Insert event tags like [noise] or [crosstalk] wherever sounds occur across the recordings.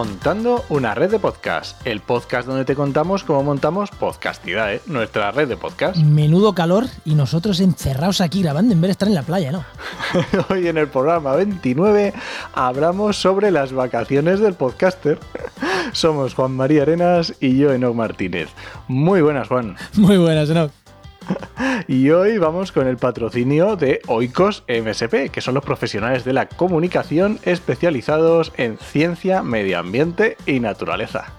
Montando una red de podcast, el podcast donde te contamos cómo montamos Podcastidae, nuestra red de podcast. Menudo calor y nosotros encerrados aquí grabando en vez de estar en la playa, ¿no? [laughs] Hoy en el programa 29 hablamos sobre las vacaciones del podcaster. Somos Juan María Arenas y yo, Enoc Martínez. Muy buenas, Juan. Muy buenas, Enoch. [laughs] Y hoy vamos con el patrocinio de Oikos MSP, que son los profesionales de la comunicación especializados en ciencia, medio ambiente y naturaleza.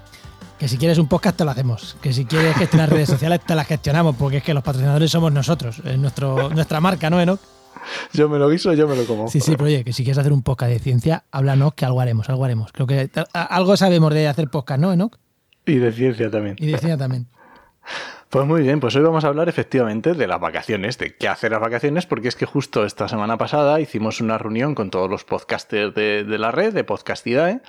Que si quieres un podcast te lo hacemos. Que si quieres gestionar redes [laughs] sociales te las gestionamos, porque es que los patrocinadores somos nosotros, es nuestro, nuestra marca, ¿no, Enoch? Yo me lo guiso, yo me lo como. Sí, sí, pero oye, que si quieres hacer un podcast de ciencia, háblanos que algo haremos, algo haremos. Creo que algo sabemos de hacer podcast, ¿no, Enoch? Y de ciencia también. Y de ciencia también. Pues muy bien, pues hoy vamos a hablar efectivamente de las vacaciones, de qué hacer las vacaciones, porque es que justo esta semana pasada hicimos una reunión con todos los podcasters de, la red, de Podcastidae,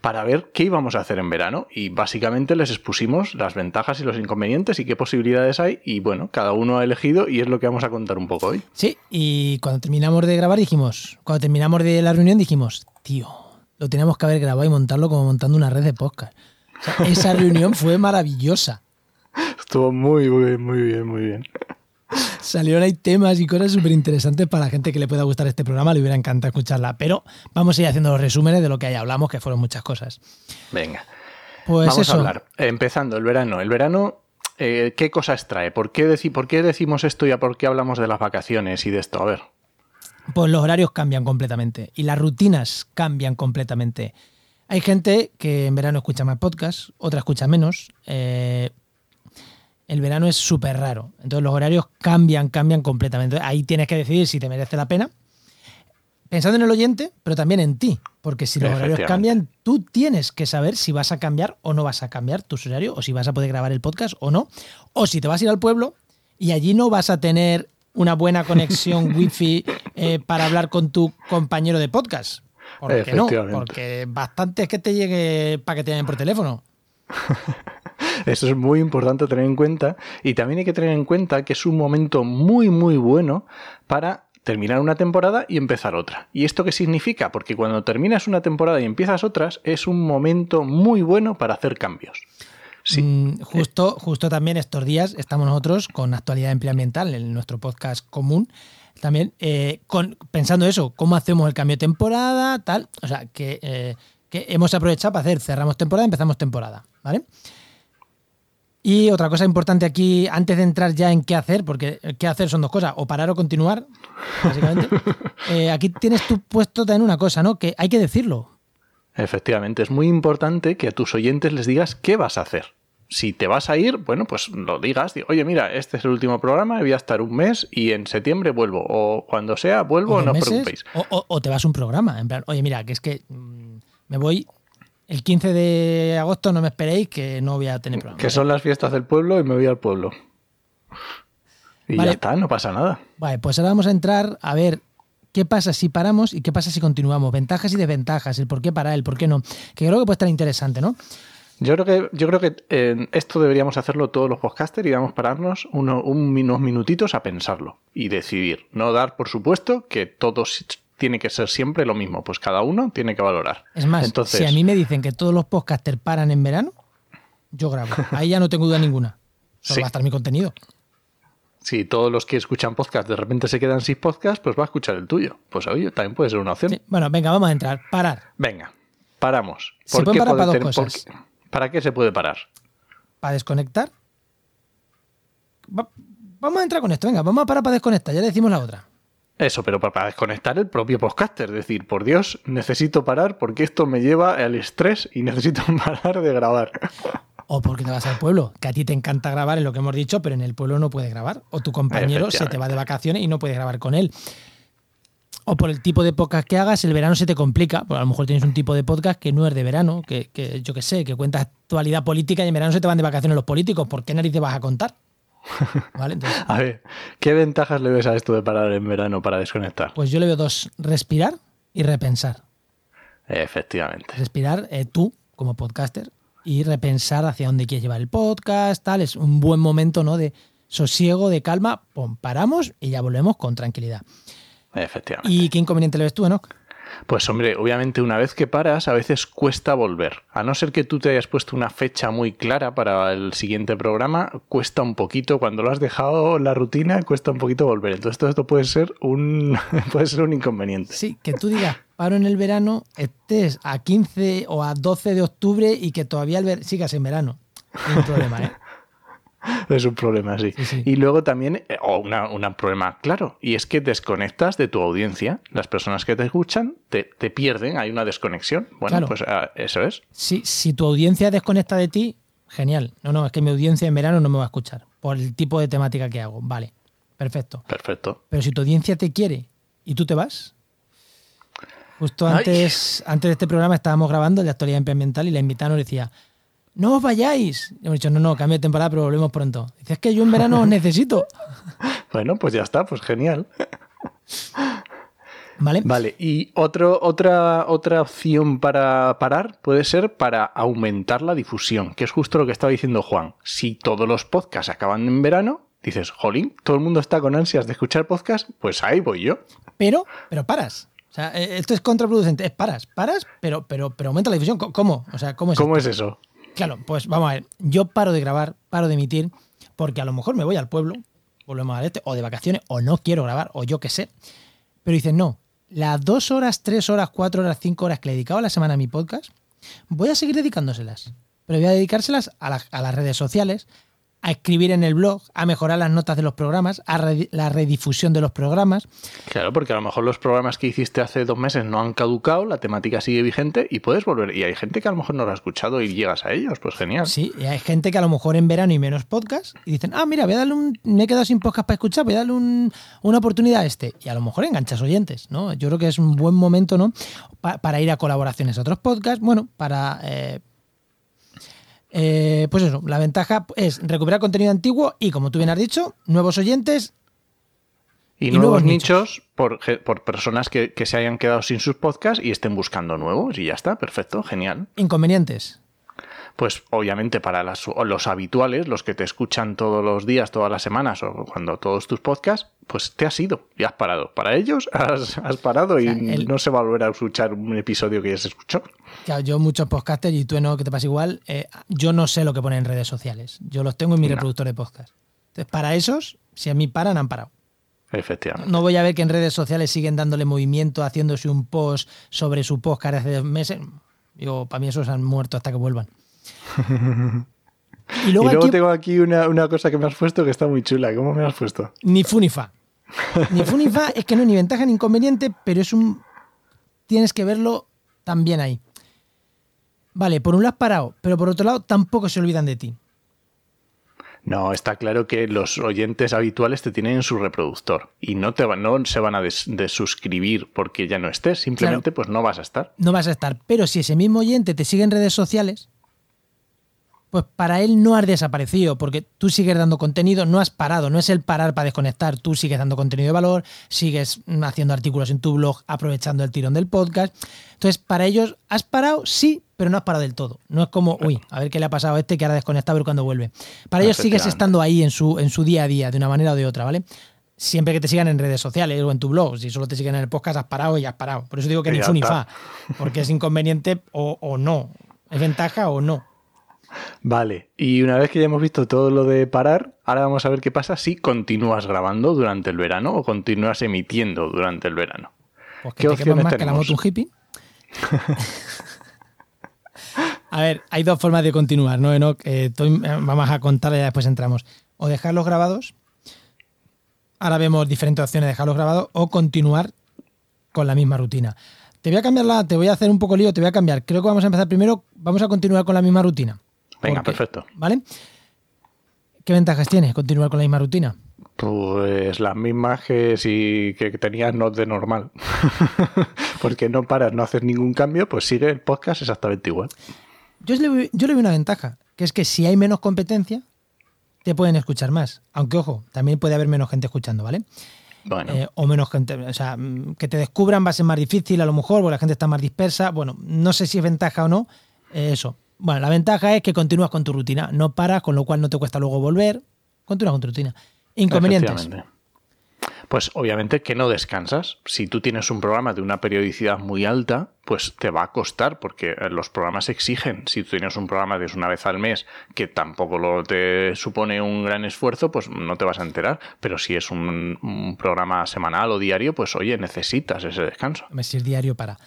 para ver qué íbamos a hacer en verano y básicamente les expusimos las ventajas y los inconvenientes y qué posibilidades hay y bueno, cada uno ha elegido y es lo que vamos a contar un poco hoy. Sí, y cuando terminamos de grabar dijimos, cuando terminamos de la reunión dijimos, tío, lo teníamos que haber grabado y montarlo como montando una red de podcast. esa reunión fue maravillosa. Estuvo muy, muy, muy bien, muy bien. Salieron ahí temas y cosas súper interesantes para la gente que le pueda gustar este programa, le hubiera encantado escucharla. Pero vamos a ir haciendo los resúmenes de lo que ahí hablamos, que fueron muchas cosas. Venga. Pues vamos a hablar. Empezando, el verano. El verano, eh, ¿qué cosas trae? ¿Por qué, ¿Por qué decimos esto y a por qué hablamos de las vacaciones y de esto? A ver. Pues los horarios cambian completamente y las rutinas cambian completamente. Hay gente que en verano escucha más podcast, otra escucha menos. Eh, el verano es súper raro. Entonces los horarios cambian, cambian completamente. Ahí tienes que decidir si te merece la pena. Pensando en el oyente, pero también en ti. Porque si los horarios cambian, tú tienes que saber si vas a cambiar o no vas a cambiar tu horario, o si vas a poder grabar el podcast o no. O si te vas a ir al pueblo y allí no vas a tener una buena conexión [laughs] wifi eh, para hablar con tu compañero de podcast. ¿Por qué no? Porque bastante es que te llegue para que te llamen por teléfono. [laughs] Eso es muy importante tener en cuenta. Y también hay que tener en cuenta que es un momento muy, muy bueno para terminar una temporada y empezar otra. ¿Y esto qué significa? Porque cuando terminas una temporada y empiezas otras, es un momento muy bueno para hacer cambios. Sí. Mm, justo, justo también estos días estamos nosotros con Actualidad Ambiental, en nuestro podcast común, también eh, con, pensando eso, cómo hacemos el cambio de temporada, tal. O sea, que, eh, que hemos aprovechado para hacer, cerramos temporada, empezamos temporada, ¿vale? Y otra cosa importante aquí, antes de entrar ya en qué hacer, porque qué hacer son dos cosas, o parar o continuar, básicamente. [laughs] Eh, aquí tienes tú puesto también una cosa, ¿no? Que hay que decirlo. Efectivamente, es muy importante que a tus oyentes les digas qué vas a hacer. Si te vas a ir, bueno, pues lo digas. Oye, mira, este es el último programa, voy a estar un mes y en septiembre vuelvo. O cuando sea, vuelvo, no os preocupéis. O, te vas un programa, en plan, oye, mira, que es que mm, me voy el 15 de agosto no me esperéis que no voy a tener programa. Que son las fiestas del pueblo y me voy al pueblo. Y ya está, no pasa nada. Vale, pues ahora vamos a entrar a ver qué pasa si paramos y qué pasa si continuamos. Ventajas y desventajas, el por qué parar, el por qué no. Que creo que puede estar interesante, ¿no? Yo creo que, yo creo que eh, esto deberíamos hacerlo todos los podcasters y vamos a pararnos unos minutitos a pensarlo y decidir. No dar por supuesto que todos tiene que ser siempre lo mismo. Pues cada uno tiene que valorar. Es más, Entonces, si a mí me dicen que todos los podcasters paran en verano, yo grabo. Ahí ya no tengo duda ninguna. Solo va a estar mi contenido. Si todos los que escuchan podcast de repente se quedan sin podcast, pues va a escuchar el tuyo. Pues oye, también puede ser una opción. Bueno, venga, vamos a entrar. Parar. Venga, paramos. ¿Se puede parar para dos cosas? ¿Para qué se puede parar? ¿Para desconectar? vamos a entrar con esto, venga, vamos a parar para desconectar, ya le decimos la otra. Eso, pero para desconectar el propio podcaster, es decir, por Dios, necesito parar porque esto me lleva al estrés y necesito [laughs] parar de grabar. O porque te vas al pueblo, que a ti te encanta grabar, en lo que hemos dicho, pero en el pueblo no puedes grabar. O tu compañero se te va de vacaciones y no puedes grabar con él. o por el tipo de podcast que hagas, el verano se te complica. Porque a lo mejor tienes un tipo de podcast que no es de verano, que, que yo qué sé, que cuenta actualidad política y en verano se te van de vacaciones los políticos. ¿Por qué narices vas a contar? ¿Vale? Entonces, [laughs] A ver, ¿qué ventajas le ves a esto de parar en verano para desconectar? pues yo le veo dos: respirar y repensar. Efectivamente. Respirar eh, tú, como podcaster, y repensar hacia dónde quieres llevar el podcast, tal. Es un buen momento, ¿no? De sosiego, de calma. Pum, paramos y ya volvemos con tranquilidad. Efectivamente. ¿Y qué inconveniente le ves tú, Enoch? Pues hombre, obviamente una vez que paras, a veces cuesta volver. A no ser que tú te hayas puesto una fecha muy clara para el siguiente programa, cuesta un poquito. Cuando lo has dejado la rutina, cuesta un poquito volver. Entonces todo esto puede ser un, [laughs] puede ser un inconveniente. Sí, que tú digas, paro en el verano, estés a 15 o a 12 de octubre y que todavía el sigas en verano. No problema, ¿eh? [laughs] Es un problema, sí. Sí, sí. Y luego también, eh, o un problema claro, y es que desconectas de tu audiencia. Las personas que te escuchan te, te pierden, hay una desconexión. Bueno, Claro. pues ah, eso es. Si, si tu audiencia desconecta de ti, genial. No, no, es que mi audiencia en verano no me va a escuchar por el tipo de temática que hago. Vale, perfecto. Perfecto. Pero si tu audiencia te quiere y tú te vas. Justo Ay. antes, antes de este programa estábamos grabando el de actualidad ambiental y la invitada nos decía, no os vayáis. Y hemos dicho, no, no, cambio de temporada, pero volvemos pronto. Dice, es que yo en verano os necesito. [laughs] Bueno, pues ya está, pues genial. [laughs] ¿Vale? Vale, y otro, otra, otra opción para parar puede ser para aumentar la difusión, que es justo lo que estaba diciendo Juan. Si todos los podcasts acaban en verano, dices, jolín, todo el mundo está con ansias de escuchar podcast, pues ahí voy yo. Pero, pero paras. O sea, eh, esto es contraproducente. Es paras, paras, pero, pero, pero aumenta la difusión. ¿Cómo- ¿Cómo? O sea, ¿cómo es ¿Cómo esto? es eso? Claro, pues vamos a ver. Yo paro de grabar, paro de emitir, porque a lo mejor me voy al pueblo, volvemos al este, o de vacaciones, o no quiero grabar, o yo qué sé. Pero dicen, no, las dos horas, tres horas, cuatro horas, cinco horas que le dedicaba a la semana a mi podcast, voy a seguir dedicándoselas. Pero voy a dedicárselas a, a las redes sociales, a escribir en el blog, a mejorar las notas de los programas, a re- la redifusión de los programas. Claro, porque a lo mejor los programas que hiciste hace dos meses no han caducado, la temática sigue vigente y puedes volver. Y hay gente que a lo mejor no lo ha escuchado y llegas a ellos, pues genial. Sí, y hay gente que a lo mejor en verano y menos podcast y dicen, ah, mira, voy a darle un. Me he quedado sin podcast para escuchar, voy a darle un- una oportunidad a este. Y a lo mejor enganchas oyentes, ¿no? Yo creo que es un buen momento, ¿no? Pa- para ir a colaboraciones a otros podcasts, bueno, para. eh, eh, pues eso, la ventaja es recuperar contenido antiguo y, como tú bien has dicho, nuevos oyentes. Y, Y nuevos nuevos nichos, por, por personas que, que se hayan quedado sin sus podcasts y estén buscando nuevos. Y ya está, perfecto, genial. Inconvenientes. Pues obviamente para las- los habituales, los que te escuchan todos los días, todas las semanas o cuando todos tus podcasts, pues te has ido y has parado. Para ellos has, has parado y sea, el- no se va a volver a escuchar un episodio que ya se escuchó. Claro, yo muchos podcasters y tú no, que te pasa igual, eh, yo no sé lo que ponen en redes sociales. Yo los tengo en mi No. reproductor de podcast. Entonces, para esos, si a mí paran, han parado. Efectivamente. No voy a ver que en redes sociales siguen dándole movimiento, haciéndose un post sobre su podcast hace dos meses. Digo, para mí esos han muerto hasta que vuelvan. [laughs] Y Y luego, aquí, tengo aquí una, una cosa que me has puesto que está muy chula. ¿Cómo me has puesto? ni fu ni fa. Ni fu ni fa es que no es ni ventaja ni inconveniente, pero es un. Tienes que verlo también ahí. Vale, por un lado has parado, pero por otro lado tampoco se olvidan de ti. No, está claro que los oyentes habituales te tienen en su reproductor y no, te van, no se van a des- desuscribir porque ya no estés, simplemente pues no vas a estar. no vas a estar. Pero si ese mismo oyente te sigue en redes sociales, pues para él no has desaparecido, porque tú sigues dando contenido, no has parado, no es el parar para desconectar, tú sigues dando contenido de valor, sigues mm, haciendo artículos en tu blog, aprovechando el tirón del podcast. Entonces, para ellos, ¿has parado? Sí, pero no has parado del todo. No es como, uy, a ver qué le ha pasado a este que ahora desconecta a ver cuándo vuelve. Para ellos sigues estando ahí en su, en su día a día, de una manera o de otra, ¿vale? Siempre que te sigan en redes sociales o en tu blog. Si solo te siguen en el podcast, has parado y has parado. Por eso digo que ni fu ni fa. Porque es inconveniente o, o no. Es ventaja o no. Vale, y una vez que ya hemos visto todo lo de parar, ahora vamos a ver qué pasa si continúas grabando durante el verano o continúas emitiendo durante el verano. Pues que ¿Qué te opciones más que la tenemos? moto un hippie. [laughs] a ver, hay dos formas de continuar, ¿no, Enoch? Eh, estoy- eh, vamos a contarle y después entramos. O dejarlos grabados. Ahora vemos diferentes opciones de dejarlos grabados o continuar con la misma rutina. Te voy a cambiar la, te voy a hacer un poco lío, te voy a cambiar. Creo que vamos a empezar primero, vamos a continuar con la misma rutina. Venga, Porque- perfecto. ¿Vale? ¿Qué ventajas tiene continuar con la misma rutina? Pues las mismas que si que tenías no de normal. [laughs] Porque no paras, no haces ningún cambio, pues sigue el podcast exactamente igual. Yo le, yo le veo una ventaja, que es que si hay menos competencia, te pueden escuchar más. Aunque, ojo, también puede haber menos gente escuchando, ¿vale? Bueno, Eh, o menos gente. O sea, mm, que te descubran va a ser más difícil a lo mejor, porque la gente está más dispersa. Bueno, no sé si es ventaja o no. eh, eso. Bueno, la ventaja es que continúas con tu rutina. No paras, con lo cual no te cuesta luego volver. Continúas con tu rutina. Inconvenientes. Pues obviamente que no descansas. Si tú tienes un programa de una periodicidad muy alta, pues te va a costar porque eh, los programas exigen. Si tú tienes un programa de una vez al mes que tampoco lo te supone un gran esfuerzo, pues no te vas a enterar. Pero si es un, un programa semanal o diario, pues oye, necesitas ese descanso. Si es diario para.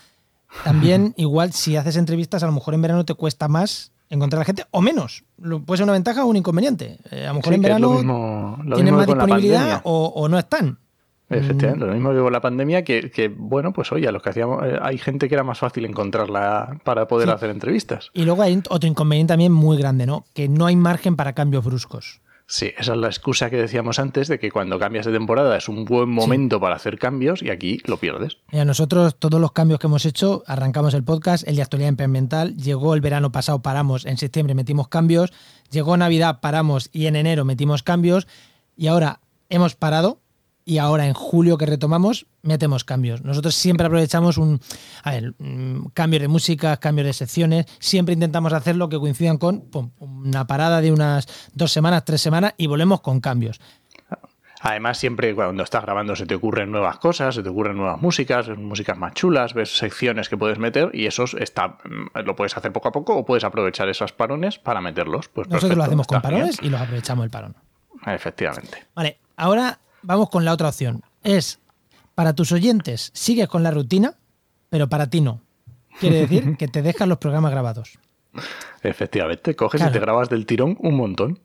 También, [laughs] igual, si haces entrevistas, a lo mejor en verano te cuesta más encontrar a la gente, o menos. Puede ser una ventaja o un inconveniente. Eh, a lo mejor Sí, en verano lo mismo, lo tienen más disponibilidad o, o no están. Efectivamente, lo mismo que con la pandemia, que, que, bueno, pues oye, a los que hacíamos, eh, hay gente que era más fácil encontrarla para poder Sí. hacer entrevistas. Y luego hay otro inconveniente también muy grande, ¿no? Que no hay margen para cambios bruscos. Sí, esa es la excusa que decíamos antes de que cuando cambias de temporada es un buen momento para hacer cambios y aquí lo pierdes. Mira, nosotros todos los cambios que hemos hecho, arrancamos el podcast, el de actualidad ambiental, llegó el verano pasado, paramos, en septiembre metimos cambios, llegó Navidad, paramos y en enero metimos cambios y ahora hemos parado y ahora en julio que retomamos metemos cambios. Nosotros siempre aprovechamos un a ver, mm, cambios de música, cambios de secciones, siempre intentamos hacerlo que coincidan con pum, una parada de unas dos semanas, tres semanas y volvemos con cambios. Además, siempre cuando estás grabando se te ocurren nuevas cosas, se te ocurren nuevas músicas, músicas más chulas, ves secciones que puedes meter y eso está, mm, lo puedes hacer poco a poco o puedes aprovechar esos parones para meterlos. Pues Nosotros perfecto, lo hacemos con parones y los aprovechamos el parón. Efectivamente. Vale, ahora vamos con la otra opción. Es, para tus oyentes, sigues con la rutina, pero para ti no. Quiere decir que te dejan los programas grabados. Efectivamente, coges Claro. y te grabas del tirón un montón.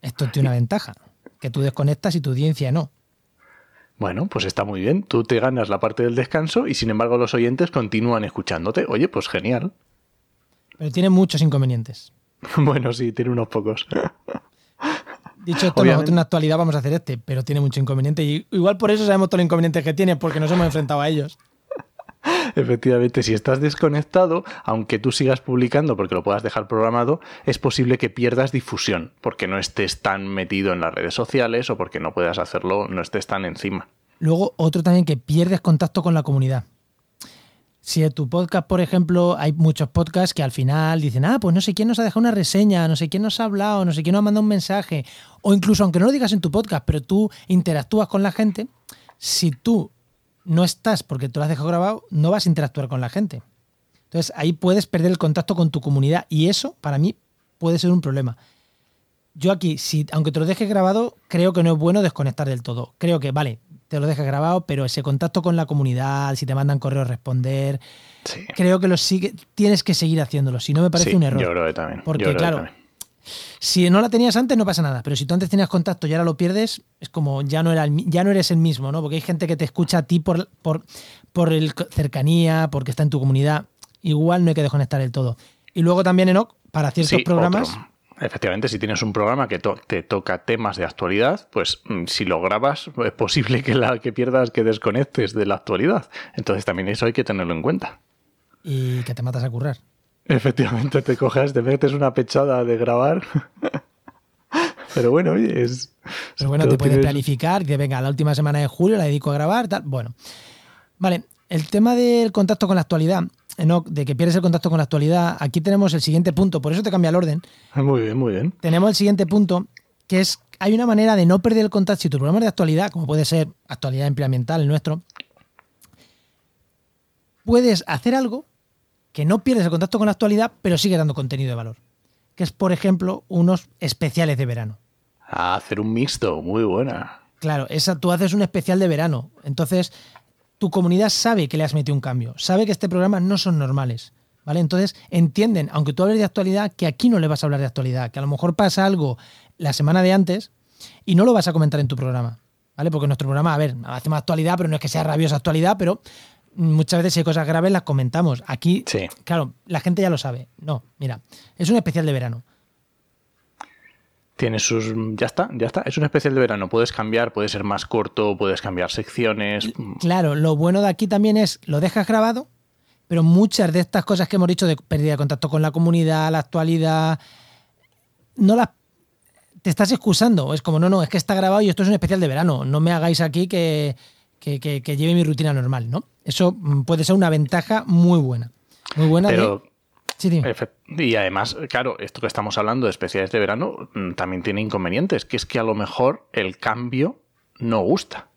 Esto tiene una ventaja, que tú desconectas y tu audiencia no. Bueno, pues está muy bien. Tú te ganas la parte del descanso y sin embargo los oyentes continúan escuchándote. Oye, pues genial. Pero tiene muchos inconvenientes. [laughs] bueno, sí, tiene unos pocos. Dicho esto, Obviamente. nosotros en la actualidad vamos a hacer este, pero tiene mucho inconveniente. Y igual por eso sabemos todos los inconvenientes que tiene, porque nos hemos enfrentado a ellos. [laughs] Efectivamente, si estás desconectado, aunque tú sigas publicando porque lo puedas dejar programado, es posible que pierdas difusión, porque no estés tan metido en las redes sociales o porque no puedas hacerlo, no estés tan encima. Luego, otro también que pierdes contacto con la comunidad. Si en tu podcast, por ejemplo, hay muchos podcasts que al final dicen, ah, pues no sé quién nos ha dejado una reseña, no sé quién nos ha hablado, no sé quién nos ha mandado un mensaje, o incluso aunque no lo digas en tu podcast, pero tú interactúas con la gente, si tú no estás porque te lo has dejado grabado, no vas a interactuar con la gente. Entonces ahí puedes perder el contacto con tu comunidad y eso para mí puede ser un problema. Yo aquí, si, aunque te lo dejes grabado, creo que no es bueno desconectar del todo. Creo que, vale, te lo dejas grabado, pero ese contacto con la comunidad, si te mandan correos, responder, Sí, creo que lo sigue, tienes que seguir haciéndolo. Si no, me parece Sí, un error. Yo creo que también. Porque, claro, también. Si no la tenías antes, no pasa nada. Pero si tú antes tenías contacto y ahora lo pierdes, es como ya no, era el ya no eres el mismo, ¿no? Porque hay gente que te escucha a ti por, por, por el cercanía, porque está en tu comunidad. Igual no hay que desconectar del todo. Y luego también, Enoch, para ciertos Sí, programas. otro. Efectivamente, si tienes un programa que to- te toca temas de actualidad, pues mm, si lo grabas, es posible que, la, que pierdas, que desconectes de la actualidad. Entonces también eso hay que tenerlo en cuenta. Y que te matas a currar. Efectivamente, te coges, te metes una pechada de grabar. [laughs] Pero bueno, oye, es. Pero bueno, te puedes planificar dices, venga, la última semana de julio la dedico a grabar, tal. Bueno. Vale, el tema del contacto con la actualidad, Enoch, de que pierdes el contacto con la actualidad, aquí tenemos el siguiente punto, por eso te cambia el orden. Muy bien, muy bien. Tenemos el siguiente punto, que es, hay una manera de no perder el contacto, si tu programa es de actualidad, como puede ser actualidad ambiental el nuestro, puedes hacer algo que no pierdes el contacto con la actualidad, pero sigue dando contenido de valor. Que es, por ejemplo, unos especiales de verano. Ah, hacer un mixto, muy buena. Claro, esa, tú haces un especial de verano. Entonces, tu comunidad sabe que le has metido un cambio. Sabe que este programa no son normales. ¿Vale? Entonces, entienden, aunque tú hables de actualidad, que aquí no le vas a hablar de actualidad. Que a lo mejor pasa algo la semana de antes y no lo vas a comentar en tu programa. ¿Vale? Porque nuestro programa, a ver, hacemos actualidad, pero no es que sea rabiosa actualidad, pero muchas veces si hay cosas graves las comentamos. Aquí, Sí. claro, la gente ya lo sabe. No, mira, es un especial de verano. Tiene sus. Ya está, ya está. Es un especial de verano. Puedes cambiar, puede ser más corto, puedes cambiar secciones. Claro, lo bueno de aquí también es lo dejas grabado, pero muchas de estas cosas que hemos dicho de pérdida de contacto con la comunidad, la actualidad, no las te estás excusando. Es como, no, no, es que está grabado y esto es un especial de verano. No me hagáis aquí que, que, lleve mi rutina normal, ¿no? Eso mm, puede ser una ventaja muy buena. Muy buena pero, y además, claro, esto que estamos hablando de especiales de verano mm, también tiene inconvenientes, que es que a lo mejor el cambio no gusta.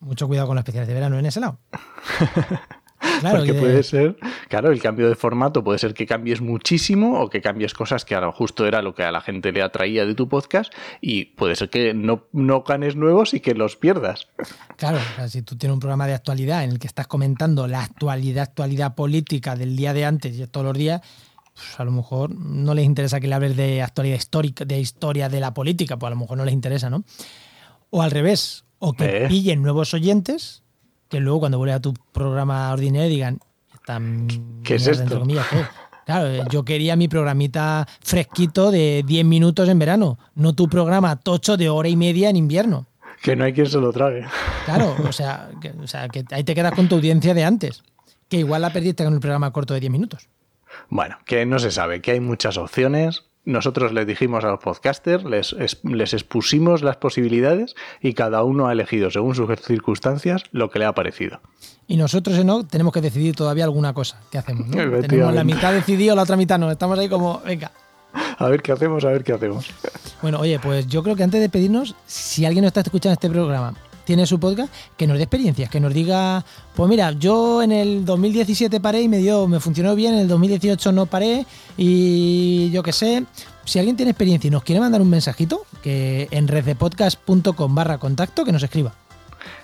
Mucho cuidado con las especiales de verano en ese lado. [laughs] [laughs] Claro, Porque puede ser, claro, el cambio de formato puede ser que cambies muchísimo o que cambies cosas que ahora justo era lo que a la gente le atraía de tu podcast y puede ser que no, no ganes nuevos y que los pierdas. Claro, si tú tienes un programa de actualidad en el que estás comentando la actualidad, actualidad política del día de antes y todos los días, pues a lo mejor no les interesa que le hables de actualidad histórica, de historia de la política, pues a lo mejor no les interesa, ¿no? O al revés, o que eh. pillen nuevos oyentes que luego cuando vuelva a tu programa ordinario digan, ¿qué es esto? [laughs] Claro, yo quería mi programita fresquito de 10 minutos en verano, no tu programa tocho de hora y media en invierno. Que no hay quien se lo trague. Claro, o sea, [laughs] que, o sea, que ahí te quedas con tu audiencia de antes, que igual la perdiste con el programa corto de 10 minutos. Bueno, que no se sabe, que hay muchas opciones, nosotros les dijimos a los podcasters, les, les, expusimos las posibilidades y cada uno ha elegido, según sus circunstancias, lo que le ha parecido. Y nosotros, ¿no? Tenemos que decidir todavía alguna cosa. ¿Qué hacemos? Tenemos la mitad decidido, la otra mitad no. Estamos ahí como, venga. A ver qué hacemos, a ver qué hacemos. Bueno, oye, pues yo creo que antes de pedirnos, si alguien no está escuchando este programa tiene su podcast, que nos dé experiencias, que nos diga, pues mira, yo en el 2017 paré y me dio, me funcionó bien, en el 2018 no paré y yo qué sé. Si alguien tiene experiencia y nos quiere mandar un mensajito, que en reddepodcast.com barra contacto, que nos escriba.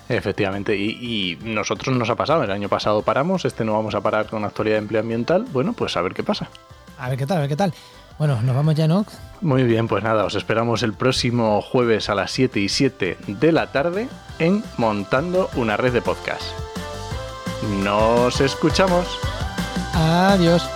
Efectivamente, y, y, nosotros nos ha pasado, el año pasado paramos, este no vamos a parar con actualidad de empleo ambiental, bueno, pues a ver qué pasa. A ver qué tal, a ver qué tal. Bueno, nos vamos ya, ¿no? Muy bien, pues nada, os esperamos el próximo jueves a las 7 y 7 de la tarde en Montando una red de podcast. Nos escuchamos. Adiós.